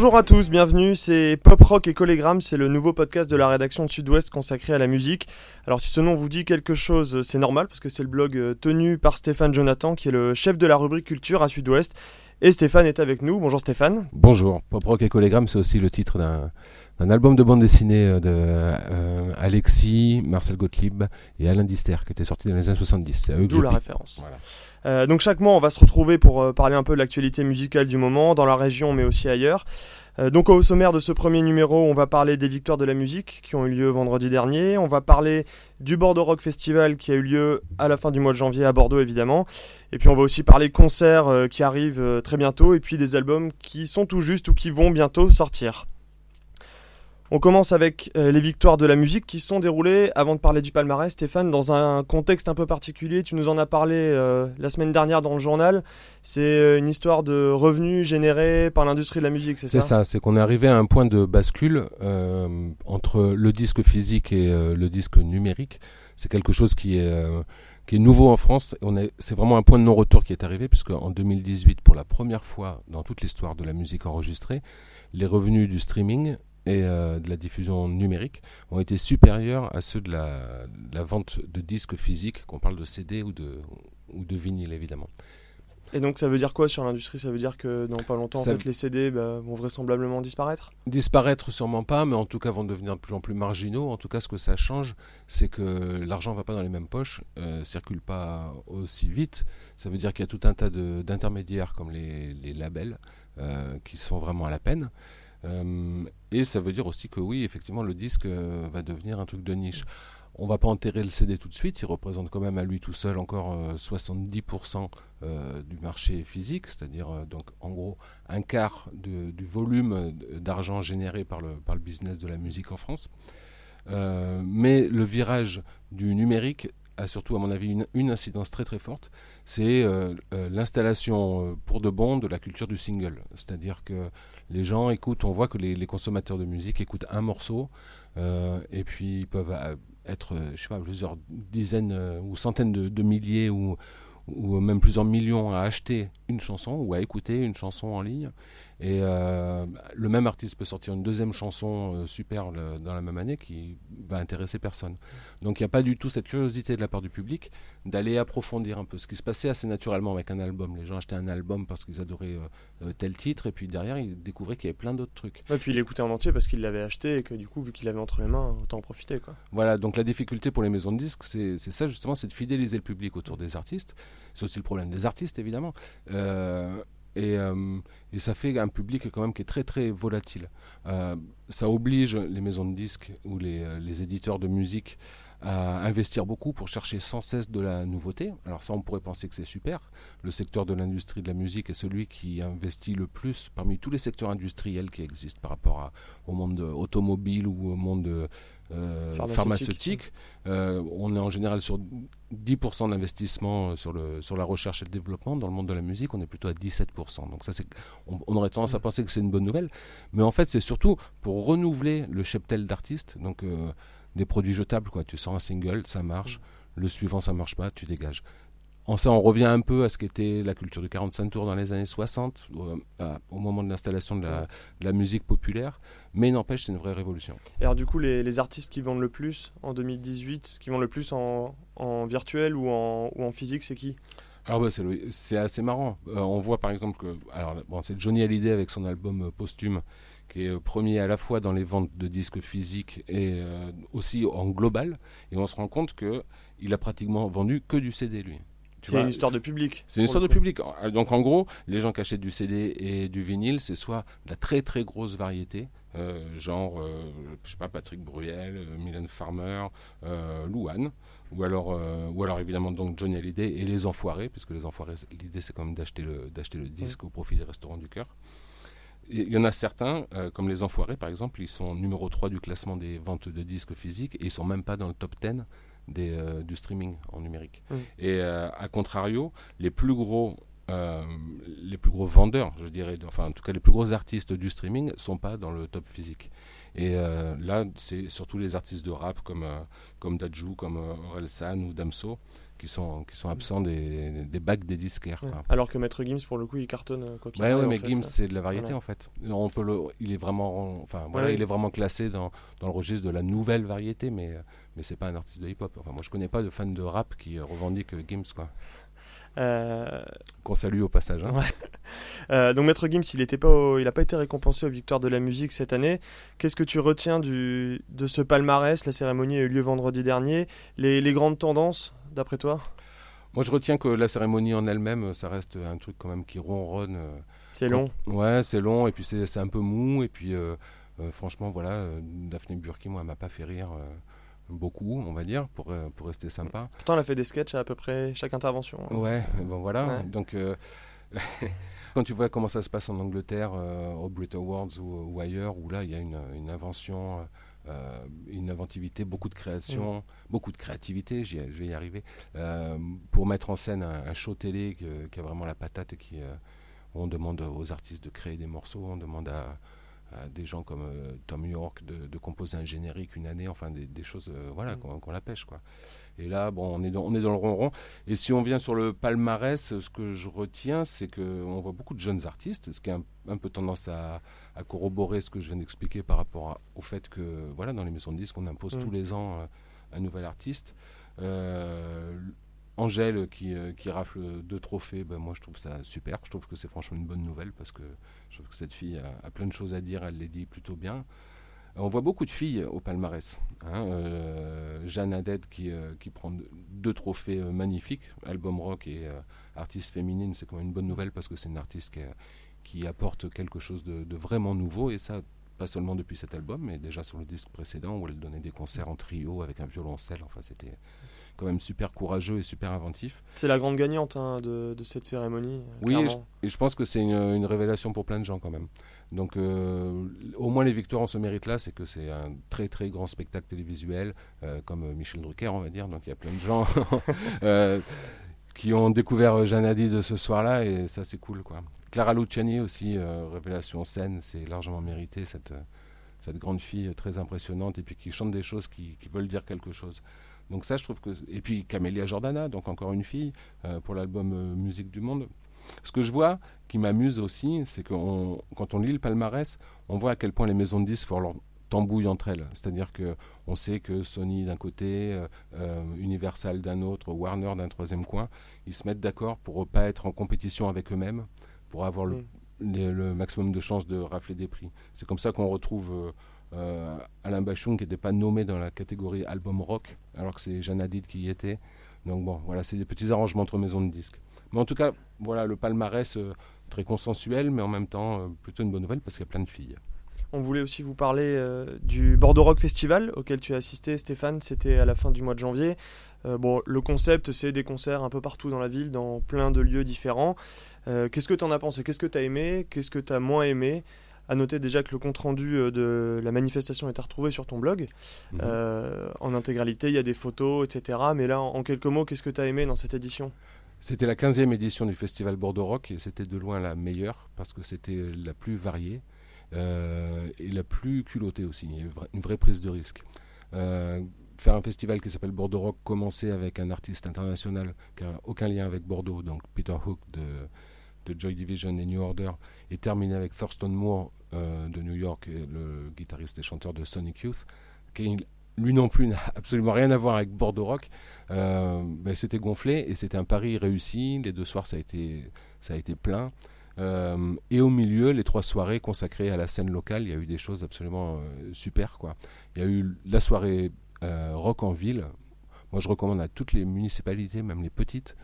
Bonjour à tous, bienvenue, c'est Pop Rock et Collégramme, c'est le nouveau podcast de la rédaction de Sud-Ouest consacré à la musique. Alors si ce nom vous dit quelque chose, c'est normal parce que c'est le blog euh, tenu par Stéphane Jonathan qui est le chef de la rubrique culture à Sud-Ouest. Et Stéphane est avec nous. Bonjour Stéphane. Bonjour. Pop Rock et Collégramme, c'est aussi le titre d'un un album de bande dessinée euh, de euh, Alexis, Marcel Gottlieb et Alain Dister qui était sorti dans les années 70. D'où la référence. Euh, donc chaque mois, on va se retrouver pour parler un peu de l'actualité musicale du moment, dans la région mais aussi ailleurs. donc au sommaire de ce premier numéro, on va parler des victoires de la musique qui ont eu lieu vendredi dernier. On va parler du Bordeaux Rock Festival qui a eu lieu à la fin du mois de janvier à Bordeaux évidemment. Et puis on va aussi parler concerts qui arrivent très bientôt et puis des albums qui sont tout juste ou qui vont bientôt sortir. On commence avec euh, les victoires de la musique qui sont déroulées, avant de parler du palmarès, Stéphane, dans un contexte un peu particulier. Tu nous en as parlé euh, la semaine dernière dans le journal. C'est euh, une histoire de revenus générés par l'industrie de la musique, c'est ça C'est ça, c'est qu'on est arrivé à un point de bascule entre le disque physique et le disque numérique. C'est quelque chose qui est qui est nouveau en France. C'est vraiment un point de non-retour qui est arrivé, puisque en 2018, pour la première fois dans toute l'histoire de la musique enregistrée, les revenus du streaming et euh, de la diffusion numérique ont été supérieurs à ceux de la, vente de disques physiques, qu'on parle de CD ou de, ou de vinyle évidemment. Et donc ça veut dire quoi sur l'industrie? Ça veut dire que dans pas longtemps, en fait, les CD bah, vont vraisemblablement disparaître? Disparaître sûrement pas, mais en tout cas vont devenir de plus en plus marginaux. En tout cas, ce que ça change, c'est que l'argent ne va pas dans les mêmes poches, euh, circule pas aussi vite. Ça veut dire qu'il y a tout un tas d'intermédiaires comme les, les labels euh, qui sont vraiment à la peine. Euh, et ça veut dire aussi que oui, effectivement, le disque euh, va devenir un truc de niche. On va pas enterrer le CD tout de suite, il représente quand même à lui tout seul encore 70% euh, du marché physique, c'est-à-dire donc en gros un quart du volume d'argent généré par le, par le business de la musique en France. mais le virage du numérique a surtout, à mon avis, une, incidence très très forte, c'est l'installation pour de bon de la culture du single. C'est-à-dire que les gens écoutent, on voit que les, consommateurs de musique écoutent un morceau euh, et puis ils peuvent euh, être, euh, je sais pas, plusieurs dizaines ou centaines de, milliers ou, ou même plusieurs millions à acheter une chanson ou à écouter une chanson en ligne. Et euh, le même artiste peut sortir une deuxième chanson euh, super dans la même année qui va intéresser personne. Donc il n'y a pas du tout cette curiosité de la part du public d'aller approfondir un peu ce qui se passait assez naturellement avec un album. Les gens achetaient un album parce qu'ils adoraient euh, tel titre et puis derrière ils découvraient qu'il y avait plein d'autres trucs. Et puis ils l'écoutaient en entier parce qu'ils l'avaient acheté et que du coup vu qu'il l'avait entre les mains autant en profiter. Quoi. Voilà, donc la difficulté pour les maisons de disques c'est ça justement, c'est de fidéliser le public autour des artistes. C'est aussi le problème des artistes évidemment. Et, euh, et, ça fait un public quand même qui est très très volatile. Euh, ça oblige les maisons de disques ou les, euh, les, éditeurs de musique à investir beaucoup pour chercher sans cesse de la nouveauté. Alors ça, on pourrait penser que c'est super. Le secteur de l'industrie de la musique est celui qui investit le plus parmi tous les secteurs industriels qui existent par rapport au monde automobile ou au monde euh, pharmaceutique. Euh, on est en général sur 10% d'investissement sur, le, sur la recherche et le développement. Dans le monde de la musique, on est plutôt à 17%. Donc ça, c'est, on, aurait tendance à mm. penser que c'est une bonne nouvelle. Mais en fait, c'est surtout pour renouveler le cheptel d'artistes. Donc euh, des produits jetables, quoi. Tu sors un single, ça marche. Mm. Le suivant, ça marche pas, tu dégages. Ça, on revient un peu à ce qu'était la culture du 45 tours dans les années 60, euh, au, moment de l'installation de, la, musique populaire. Mais n'empêche, c'est une vraie révolution. Et alors, du coup, les, artistes qui vendent le plus en 2018, qui vendent le plus en, virtuel ou en, ou en physique, c'est qui? Alors bah, c'est assez marrant. Euh, on voit par exemple que alors bon, c'est Johnny Hallyday avec son album euh, posthume qui est premier à la fois dans les ventes de disques physiques et aussi en global. Et on se rend compte que il a pratiquement vendu que du CD lui. C'est une histoire de public. C'est une histoire de public. Donc en gros, les gens qui achètent du CD et du vinyle, c'est soit de la très très grosse variété, euh, genre, euh, je sais pas, Patrick Bruel, euh, Mylène Farmer, Louane, ou alors, ou alors évidemment donc Johnny Hallyday et les Enfoirés, puisque les Enfoirés, l'idée c'est quand même d'acheter le, d'acheter le disque au profit des restaurants du cœur. Il y en a certains, comme les Enfoirés par exemple, ils sont numéro 3 du classement des ventes de disques physiques et ils sont même pas dans le top 10 des, euh, du streaming en numérique. Et euh, à contrario, les plus gros les plus gros vendeurs, je dirais, enfin en tout cas les plus gros artistes du streaming sont pas dans le top physique. Et là, c'est surtout les artistes de rap comme, comme Dajou, comme Orelsan ou Damso qui sont, qui sont absents des, des bacs des disquaires. Alors que Maître Gims, pour le coup, il cartonne euh, quoi qu'il ouais, ouais, mais Gims, c'est de la variété en fait. On peut le, il, est vraiment, enfin, voilà, il est vraiment classé dans, dans, le registre de la nouvelle variété, mais, mais c'est pas un artiste de hip-hop. Enfin, moi, je connais pas de fan de rap qui revendique Gims. Quoi. Euh... Qu'on salue au passage. Hein. Euh, donc Maître Gims, il n'a pas, il pas été récompensé aux Victoires de la musique cette année. Qu'est-ce que tu retiens du, de ce palmarès? La cérémonie a eu lieu vendredi dernier. Les, les grandes tendances? D'après toi? Moi, je retiens que la cérémonie en elle-même, ça reste un truc quand même qui ronronne. Euh, c'est long Ouais, c'est long, et puis c'est un peu mou, et puis euh, euh, franchement, voilà, Daphné Burki, moi, elle m'a pas fait rire beaucoup, on va dire, pour, pour rester sympa. Pourtant, elle a fait des sketchs à, peu près chaque intervention. Hein. Ouais, bon voilà, donc... quand tu vois comment ça se passe en Angleterre, au Brit Awards ou, ailleurs, où là il y a une, une invention euh, une inventivité, beaucoup de création, mm. beaucoup de créativité, je vais y arriver, euh, pour mettre en scène un, show télé qui a vraiment la patate et qui, euh, on demande aux artistes de créer des morceaux, on demande à, des gens comme Tom York de, composer un générique une année, enfin des, choses voilà, mm. qu'on la pêche. Quoi. Et là, bon, on est, dans, on est dans le ronron. Et si on vient sur le palmarès, ce que je retiens, c'est qu'on voit beaucoup de jeunes artistes, ce qui a un, peu tendance à, corroborer ce que je viens d'expliquer par rapport au fait que, voilà, dans les maisons de disques, on impose mm. tous les ans euh, un nouvel artiste. Euh, Angèle qui, euh, qui, rafle deux trophées, ben moi je trouve ça super. Je trouve que c'est franchement une bonne nouvelle parce que je trouve que cette fille a, a plein de choses à dire, elle les dit plutôt bien. On voit beaucoup de filles au palmarès. Hein, euh, Jeanne Haddad qui, euh, qui prend deux trophées euh, magnifiques, album rock et artiste féminine, c'est quand même une bonne nouvelle parce que c'est une artiste qui, apporte quelque chose de, vraiment nouveau et ça, pas seulement depuis cet album, mais déjà sur le disque précédent où elle donnait des concerts en trio avec un violoncelle. Enfin, c'était quand même super courageux et super inventif. C'est la grande gagnante hein, de, cette cérémonie. Oui, et je, pense que c'est une, révélation pour plein de gens quand même. Donc euh, au moins les victoires en ce mérite-là, c'est que c'est un très très grand spectacle télévisuel, euh, comme euh, Michel Drucker on va dire. Donc il y a plein de gens qui ont découvert Jeanne de ce soir-là et ça c'est cool quoi. Clara Luciani aussi, révélation scène, c'est largement mérité cette, cette grande fille très impressionnante et puis qui chante des choses qui, qui veulent dire quelque chose. Donc ça, je trouve que... Et puis Camélia Jordana, donc encore une fille, pour l'album Musique du Monde. Ce que je vois, qui m'amuse aussi, c'est que quand on lit le palmarès, on voit à quel point les maisons de disques font leur tambouille entre elles. C'est-à-dire que on sait que Sony d'un côté, euh, euh, Universal d'un autre, Warner d'un troisième coin, ils se mettent d'accord pour ne pas être en compétition avec eux-mêmes, pour avoir le, mm. maximum de chances de rafler des prix. C'est comme ça qu'on retrouve euh, Alain Bachung qui n'était pas nommé dans la catégorie album rock, alors que c'est Jeanne Hadid qui y était. Donc bon, voilà, c'est des petits arrangements entre maisons de disques. Mais en tout cas, voilà, le palmarès très consensuel, mais en même temps plutôt une bonne nouvelle parce qu'il y a plein de filles. On voulait aussi vous parler euh, du Bordeaux Rock Festival auquel tu as assisté, Stéphane. C'était à la fin du mois de janvier. bon, le concept, c'est des concerts un peu partout dans la ville, dans plein de lieux différents. Qu'est-ce que tu en as pensé? Qu'est-ce que tu as aimé? Qu'est-ce que tu as moins aimé? À noter déjà que le compte-rendu de la manifestation est à retrouver sur ton blog. Mhm. en intégralité, il y a des photos, etc. Mais là, en quelques mots, qu'est-ce que tu as aimé dans cette édition? C'était la 15e édition du festival Bordeaux Rock et c'était de loin la meilleure parce que c'était la plus variée euh, et la plus culottée aussi. Une vraie prise de risque. Euh, faire un festival qui s'appelle Bordeaux Rock, commencer avec un artiste international qui n'a aucun lien avec Bordeaux, donc Peter Hook de, Joy Division et New Order, et terminer avec Thurston Moore euh, de New York, le guitariste et chanteur de Sonic Youth, qui lui non plus n'a absolument rien à voir avec Bordeaux Rock, euh, ben, c'était gonflé et c'était un pari réussi. Les deux soirs, ça a été, ça a été plein. Euh, et au milieu, les trois soirées consacrées à la scène locale, il y a eu des choses absolument euh, super. Quoi. Il y a eu la soirée rock en ville. Moi, je recommande à toutes les municipalités, même les petites,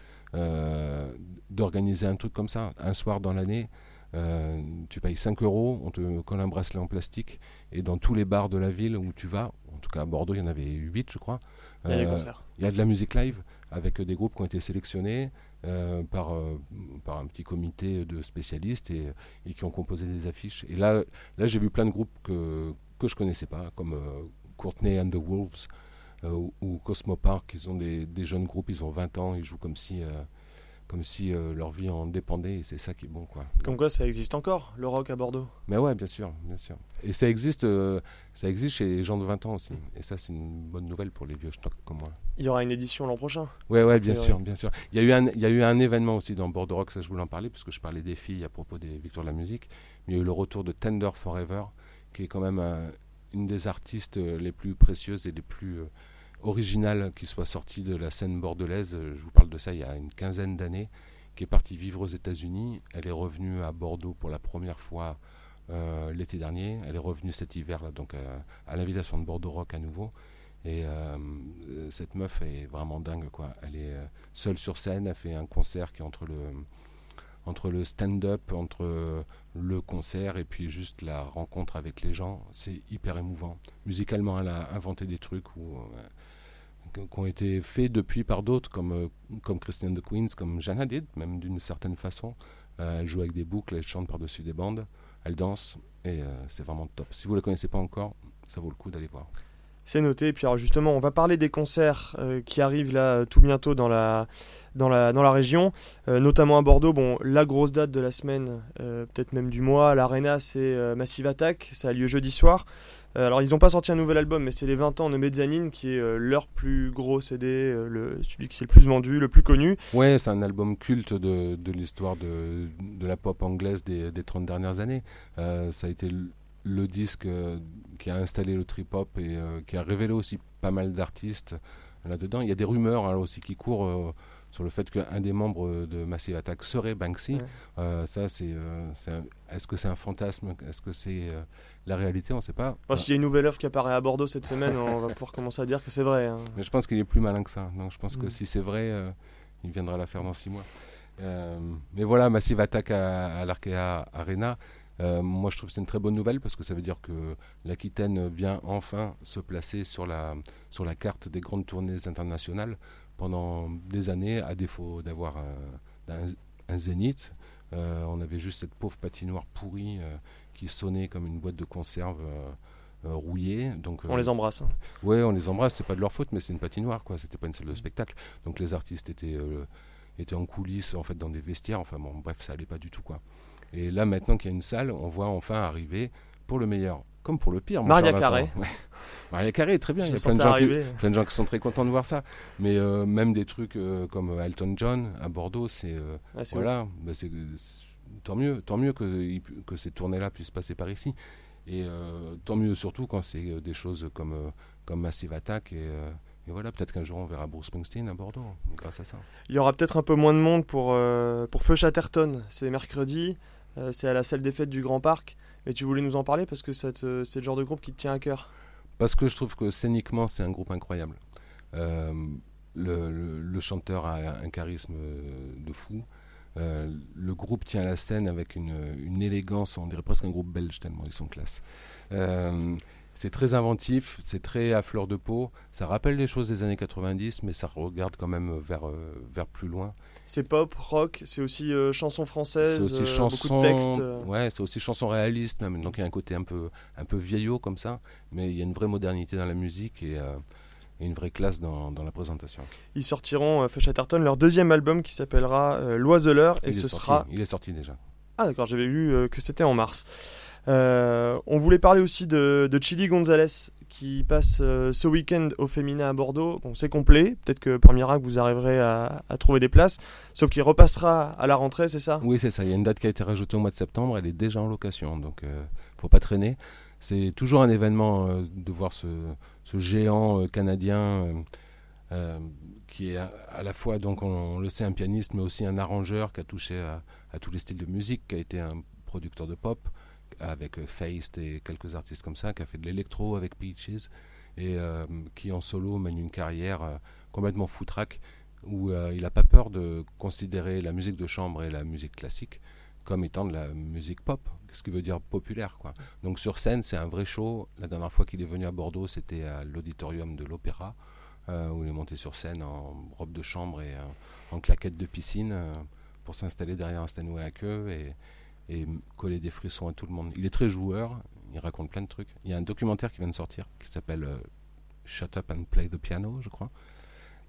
d'organiser un truc comme ça, un soir dans l'année. tu payes 5 euros, on te colle un bracelet en plastique, et dans tous les bars de la ville où tu vas, en tout cas à Bordeaux, il y en avait 8, je crois. Il y a des concerts il y a de la musique live avec des groupes qui ont été sélectionnés euh, par, euh, par un petit comité de spécialistes et, et, qui ont composé des affiches. Et là, là j'ai vu plein de groupes que, que je connaissais pas, comme euh, Courtney and the Wolves ou, Cosmo Park. Ils ont des, des, jeunes groupes, ils ont 20 ans, ils jouent comme si comme si euh, leur vie en dépendait et c'est ça qui est bon quoi. Comme quoi ça existe encore le rock à Bordeaux. Mais ouais, bien sûr, bien sûr. Et ça existe, euh, ça existe chez les gens de 20 ans aussi. Et ça c'est une bonne nouvelle pour les vieux stocks comme moi. Il y aura une édition l'an prochain. Ouais, ouais, bien sûr, bien sûr. Il y a eu un, il y a eu un événement aussi dans Bordeaux Rock, ça je voulais en parler puisque je parlais des filles à propos des victoires de la musique. il y a eu le retour de Tender Forever, qui est quand même une des artistes les plus précieuses et les plus originale qui soit sortie de la scène bordelaise. Euh, je vous parle de ça il y a une quinzaine d'années, qui est partie vivre aux États-Unis. Elle est revenue à Bordeaux pour la première fois euh, l'été dernier. Elle est revenue cet hiver, là, donc euh, à l'invitation de Bordeaux Rock à nouveau. Et cette meuf est vraiment dingue, quoi. Elle est seule sur scène, elle fait un concert qui est entre le, entre le stand-up, entre le concert et puis juste la rencontre avec les gens. C'est hyper émouvant. Musicalement, elle a inventé des trucs où qui ont été faits depuis par d'autres, comme, euh, comme Christian de Queens, comme Jeanne Hadid, même d'une certaine façon. Euh, elle joue avec des boucles, elle chante par-dessus des bandes, elle danse, et euh, c'est vraiment top. Si vous ne la connaissez pas encore, ça vaut le coup d'aller voir. C'est noté. Et puis alors justement, on va parler des concerts qui arrivent là tout bientôt dans la, dans la, dans la région, notamment à Bordeaux. Bon, la grosse date de la semaine, peut-être même du mois, l'Arena, c'est Massive Attack. Ça a lieu jeudi soir. Euh, alors ils n'ont pas sorti un nouvel album, mais c'est les 20 ans de Mezzanine qui est euh, leur plus gros CD, euh, celui qui est le plus vendu, le plus connu. Ouais, c'est un album culte de, l'histoire de, la pop anglaise des, 30 dernières années. ça a été le, disque qui a installé le trip-hop et qui a révélé aussi pas mal d'artistes là-dedans. Il y a des rumeurs hein, aussi qui courent sur le fait qu'un des membres de Massive Attack serait Banksy. ça, c'est, est-ce que c'est un fantasme? Est-ce que c'est la réalité, on ne sait pas. S'il y a une nouvelle œuvre qui apparaît à Bordeaux cette semaine, on va pouvoir commencer à dire que c'est vrai. Hein. Mais je pense qu'il est plus malin que ça. Donc je pense que mm. si c'est vrai, euh, il viendra la faire dans six mois. Euh, mais voilà, Massive Attack à, à l'Arkea Arena. Euh, moi, je trouve que c'est une très bonne nouvelle parce que ça veut dire que l'Aquitaine vient enfin se placer sur la, sur la carte des grandes tournées internationales pendant des années, à défaut d'avoir un, un, zénith. on avait juste cette pauvre patinoire pourrie qui sonnaient comme une boîte de conserve euh, euh, rouillée. Donc, on les embrasse. Hein. Oui, on les embrasse. C'est pas de leur faute, mais c'est une patinoire, quoi. C'était pas une salle de spectacle. Donc les artistes étaient, euh, étaient en coulisses, en fait, dans des vestiaires. Enfin bon, bref, ça allait pas du tout, quoi. Et là, maintenant qu'il y a une salle, on voit enfin arriver, pour le meilleur comme pour le pire. Maria Carré. Maria Carré, très bien. Il y a plein de, gens qui, plein de, gens qui, sont très contents de voir ça. Mais même des trucs comme Elton John à Bordeaux, c'est ah, voilà, bah, tant mieux, tant mieux que, que ces tournées-là puissent passer par ici. Et euh, tant mieux surtout quand c'est euh, des choses comme, euh, comme Massive Attack. Et, et voilà, peut-être qu'un jour on verra Bruce Springsteen à Bordeaux grâce à ça. Il y aura peut-être un peu moins de monde pour, pour Feu Chatterton. C'est mercredi, c'est à la salle des fêtes du Grand Parc. Mais tu voulais nous en parler parce que c'est le genre de groupe qui te tient à cœur. Parce que je trouve que scéniquement c'est un groupe incroyable. le, le, chanteur a un charisme de fou. Euh, le groupe tient la scène avec une, élégance, on dirait presque un groupe belge tellement ils sont classe. Euh, c'est très inventif, c'est très à fleur de peau. Ça rappelle les choses des années 90, mais ça regarde quand même vers, euh, vers plus loin. C'est pop, rock, c'est aussi chanson française, c'est aussi chanson, beaucoup de textes. Ouais, c'est aussi chanson réaliste même. Donc il y a un côté un peu, un peu vieillot comme ça, mais il y a une vraie modernité dans la musique et et une vraie classe dans, dans la présentation. Ils sortiront, euh, Chatterton, leur deuxième album qui s'appellera euh, L'Oiseleur et ce sera. Il est sorti déjà. Ah d'accord, j'avais lu euh, que c'était en mars. Euh, on voulait parler aussi de, Chili Gonzalez qui passe ce week-end au féminin à Bordeaux. Bon, c'est complet. Peut-être que par miracle vous arriverez à, trouver des places. Sauf qu'il repassera à la rentrée, c'est ça? Oui, c'est ça. Il y a une date qui a été rajoutée au mois de septembre. Elle est déjà en location, donc faut pas traîner c'est toujours un événement euh, de voir ce, géant euh, canadien euh, qui est à, la fois, donc on, le sait, un pianiste, mais aussi un arrangeur qui a touché à, tous les styles de musique, qui a été un producteur de pop avec Feist et quelques artistes comme ça, qui a fait de l'électro avec Peaches et qui en solo mène une carrière complètement foutraque où il n'a pas peur de considérer la musique de chambre et la musique classique comme étant de la musique pop, ce qui veut dire populaire. Quoi. Donc sur scène, c'est un vrai show. La dernière fois qu'il est venu à Bordeaux, c'était à l'auditorium de l'Opéra, euh, où il est monté sur scène en robe de chambre et euh, en claquette de piscine euh, pour s'installer derrière un Stanway à queue et, coller des frissons à tout le monde. Il est très joueur, il raconte plein de trucs. Il y a un documentaire qui vient de sortir qui s'appelle Shut Up and Play the Piano, je crois.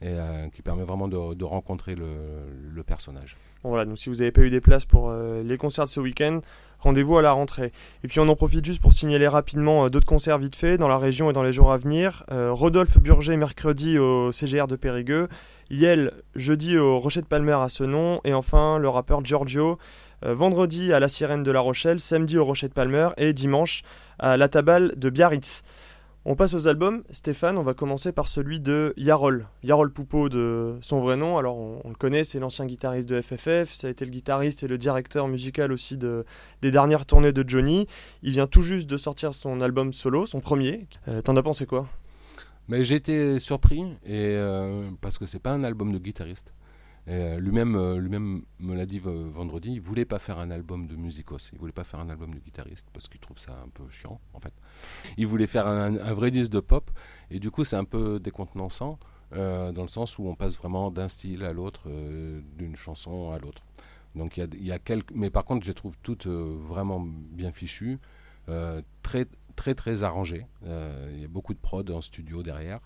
et qui permet vraiment de, rencontrer le, personnage. voilà, donc si vous n'avez pas eu des places pour les concerts de ce week-end, rendez-vous à la rentrée. Et puis on en profite juste pour signaler rapidement d'autres concerts vite faits dans la région et dans les jours à venir. Rodolphe Burger mercredi au CGR de Périgueux, Yel jeudi au Rocher de Palmer à ce nom, et enfin le rappeur Giorgio euh, vendredi à la Sirène de La Rochelle, samedi au Rocher de Palmer et dimanche à la Tabale de Biarritz. On passe aux albums. Stéphane, on va commencer par celui de Yarol. Yarol Poupeau de son vrai nom. Alors on, le connaît, c'est l'ancien guitariste de FFF. Ça a été le guitariste et le directeur musical aussi de, des dernières tournées de Johnny. Il vient tout juste de sortir son album solo, son premier. Euh, t'en as pensé quoi? Mais été surpris euh, parce que c'est pas un album de guitariste. Euh, lui-même, euh, lui-même me l'a dit vendredi, il voulait pas faire un album de musicos, il voulait pas faire un album de guitariste parce qu'il trouve ça un peu chiant en fait. Il voulait faire un, vrai disque de pop et du coup c'est un peu décontenançant euh, dans le sens où on passe vraiment d'un style à l'autre, d'une chanson à l'autre. Donc il y, y a, quelques, mais par contre je les trouve toutes vraiment bien fichues, très très très arrangées. Il y a beaucoup de prod en studio derrière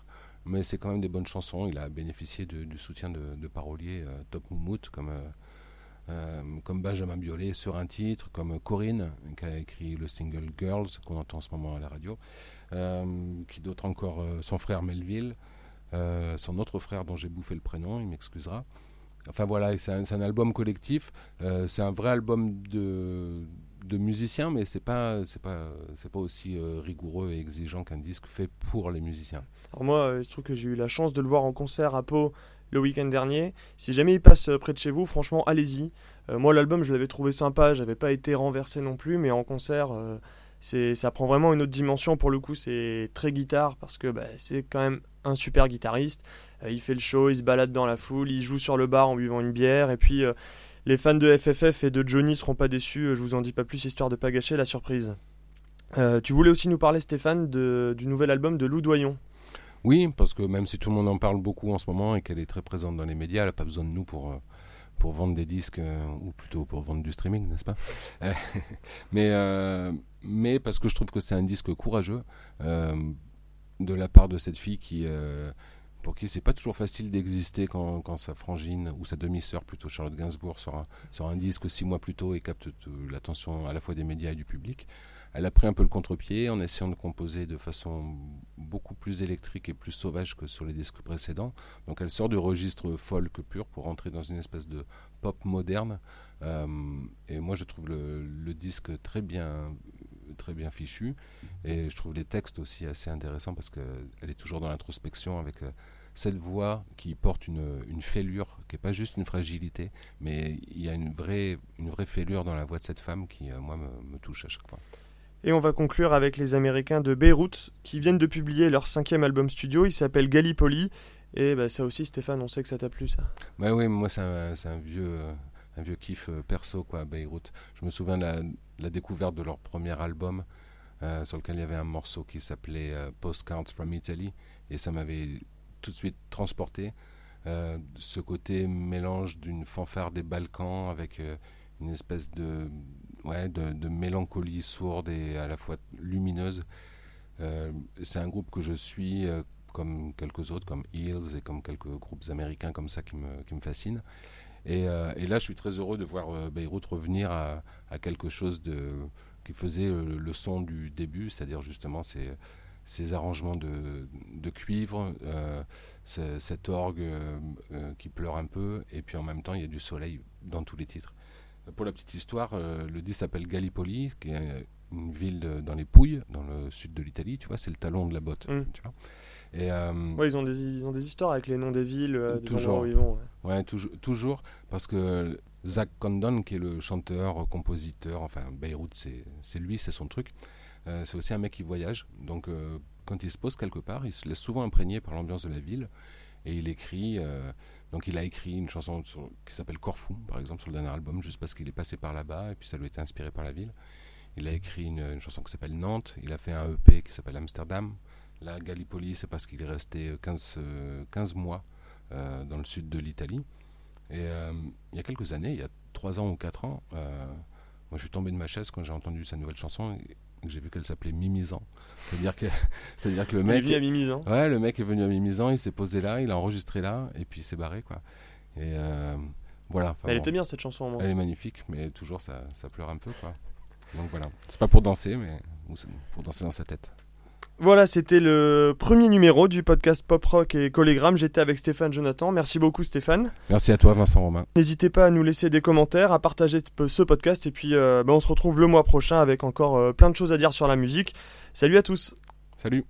mais c'est quand même des bonnes chansons. Il a bénéficié du soutien de, paroliers euh, top moumout comme, euh, euh, comme Benjamin Biolay sur un titre, comme Corinne qui a écrit le single Girls qu'on entend en ce moment à la radio, qui d'autre encore son frère Melville, son autre frère dont j'ai bouffé le prénom, il m'excusera. Enfin voilà, c'est un, album collectif, c'est un vrai album de, de musiciens, mais c'est pas c'est pas c'est pas aussi euh, rigoureux et exigeant qu'un disque fait pour les musiciens. Alors moi, euh, je trouve que j'ai eu la chance de le voir en concert à Pau le week-end dernier. Si jamais il passe euh, près de chez vous, franchement, allez-y. moi, l'album, je l'avais trouvé sympa, j'avais pas été renversé non plus, mais en concert, c'est ça prend vraiment une autre dimension. Pour le coup, c'est très guitare parce que bah, c'est quand même un super guitariste. il fait le show, il se balade dans la foule, il joue sur le bar en buvant une bière, et puis les fans de FFF et de Johnny seront pas déçus, euh, je vous en dis pas plus histoire de pas gâcher la surprise. Euh, tu voulais aussi nous parler, Stéphane, du nouvel album de Lou Doyon. Oui, parce que même si tout le monde en parle beaucoup en ce moment et qu'elle est très présente dans les médias, elle n'a pas besoin de nous pour, euh, vendre des disques, ou plutôt pour vendre du streaming, n'est-ce pas? Mais, mais parce que je trouve que c'est un disque courageux de la part de cette fille qui pour qui c'est pas toujours facile d'exister quand, sa frangine ou sa demi-sœur, plutôt Charlotte Gainsbourg, sort un, disque six mois plus tôt et capte l'attention à la fois des médias et du public. Elle a pris un peu le contre-pied en essayant de composer de façon beaucoup plus électrique et plus sauvage que sur les disques précédents. Donc elle sort du registre folk pur pour entrer dans une espèce de pop moderne. Euh, et moi je trouve le disque très bien très bien fichu. Et je trouve les textes aussi assez intéressants parce qu'elle est toujours dans l'introspection avec euh, cette voix qui porte une, une fêlure, qui n'est pas juste une fragilité, mais il y a une vraie, une vraie fêlure dans la voix de cette femme qui, euh, moi, me, touche à chaque fois. Et on va conclure avec les Américains de Beyrouth qui viennent de publier leur cinquième album studio. Il s'appelle Gallipoli. Et bah, ça aussi, Stéphane, on sait que ça t'a plu, ça. Bah oui, moi, c'est un, un, vieux, euh, un vieux kiff perso, quoi, Beyrouth. Je me souviens de la, découverte de leur premier album. Euh, sur lequel il y avait un morceau qui s'appelait euh, Postcards from Italy, et ça m'avait tout de suite transporté. Euh, ce côté mélange d'une fanfare des Balkans avec une espèce de, ouais, de, mélancolie sourde et à la fois lumineuse. c'est un groupe que je suis comme quelques autres, comme Hills et comme quelques groupes américains comme ça qui me, qui me fascinent. Et, et, là, je suis très heureux de voir Beyrouth revenir à, à quelque chose de, qui faisait le, son du début, c'est-à-dire justement ces, ces arrangements de, de cuivre, euh, cet orgue euh, euh, qui pleure un peu, et puis en même temps il y a du soleil dans tous les titres. Pour la petite histoire, le disque s'appelle Gallipoli, qui est une ville dans les Pouilles, dans le sud de l'Italie, tu vois, c'est le talon de la botte. Mm. Tu vois. Et, ouais, ils ont, des, ils ont des histoires avec les noms des villes, des toujours, où ils vont. Ouais, toujours, toujours, parce que Zach Condon, qui est le chanteur, compositeur, enfin Beyrouth, c'est lui, c'est son truc. Euh, c'est aussi un mec qui voyage. Donc euh, quand il se pose quelque part, il se laisse souvent imprégner par l'ambiance de la ville. Et il écrit. Euh, donc il a écrit une chanson qui s'appelle Corfou, par exemple, sur le dernier album, juste parce qu'il est passé par là-bas et puis ça lui a été inspiré par la ville. Il a écrit une, chanson qui s'appelle Nantes. Il a fait un EP qui s'appelle Amsterdam. La Gallipoli, c'est parce qu'il est resté 15, 15 mois dans le sud de l'Italie. Et euh, il y a quelques années, il y a trois ans ou quatre ans, euh, Moi, je suis tombé de ma chaise quand j'ai entendu sa nouvelle chanson et que j'ai vu qu'elle s'appelait Mimizan. C'est-à-dire que, c'est-à-dire que le mec. Il est venu à Mimizan. Ouais, le mec est venu à Mimizan, il s'est posé là, il a enregistré là, et puis il s'est barré, quoi. Et euh, voilà. Elle bon, était bien cette chanson. moi. Elle est magnifique, mais toujours ça, ça pleure un peu, quoi. Donc voilà. C'est pas pour danser, mais pour danser dans sa tête. Voilà, c'était le premier numéro du podcast Pop Rock et Collégramme. J'étais avec Stéphane Jonathan. Merci beaucoup Stéphane. Merci à toi, Vincent Romain. N'hésitez pas à nous laisser des commentaires, à partager ce podcast et puis euh, ben, on se retrouve le mois prochain avec encore euh, plein de choses à dire sur la musique. Salut à tous Salut.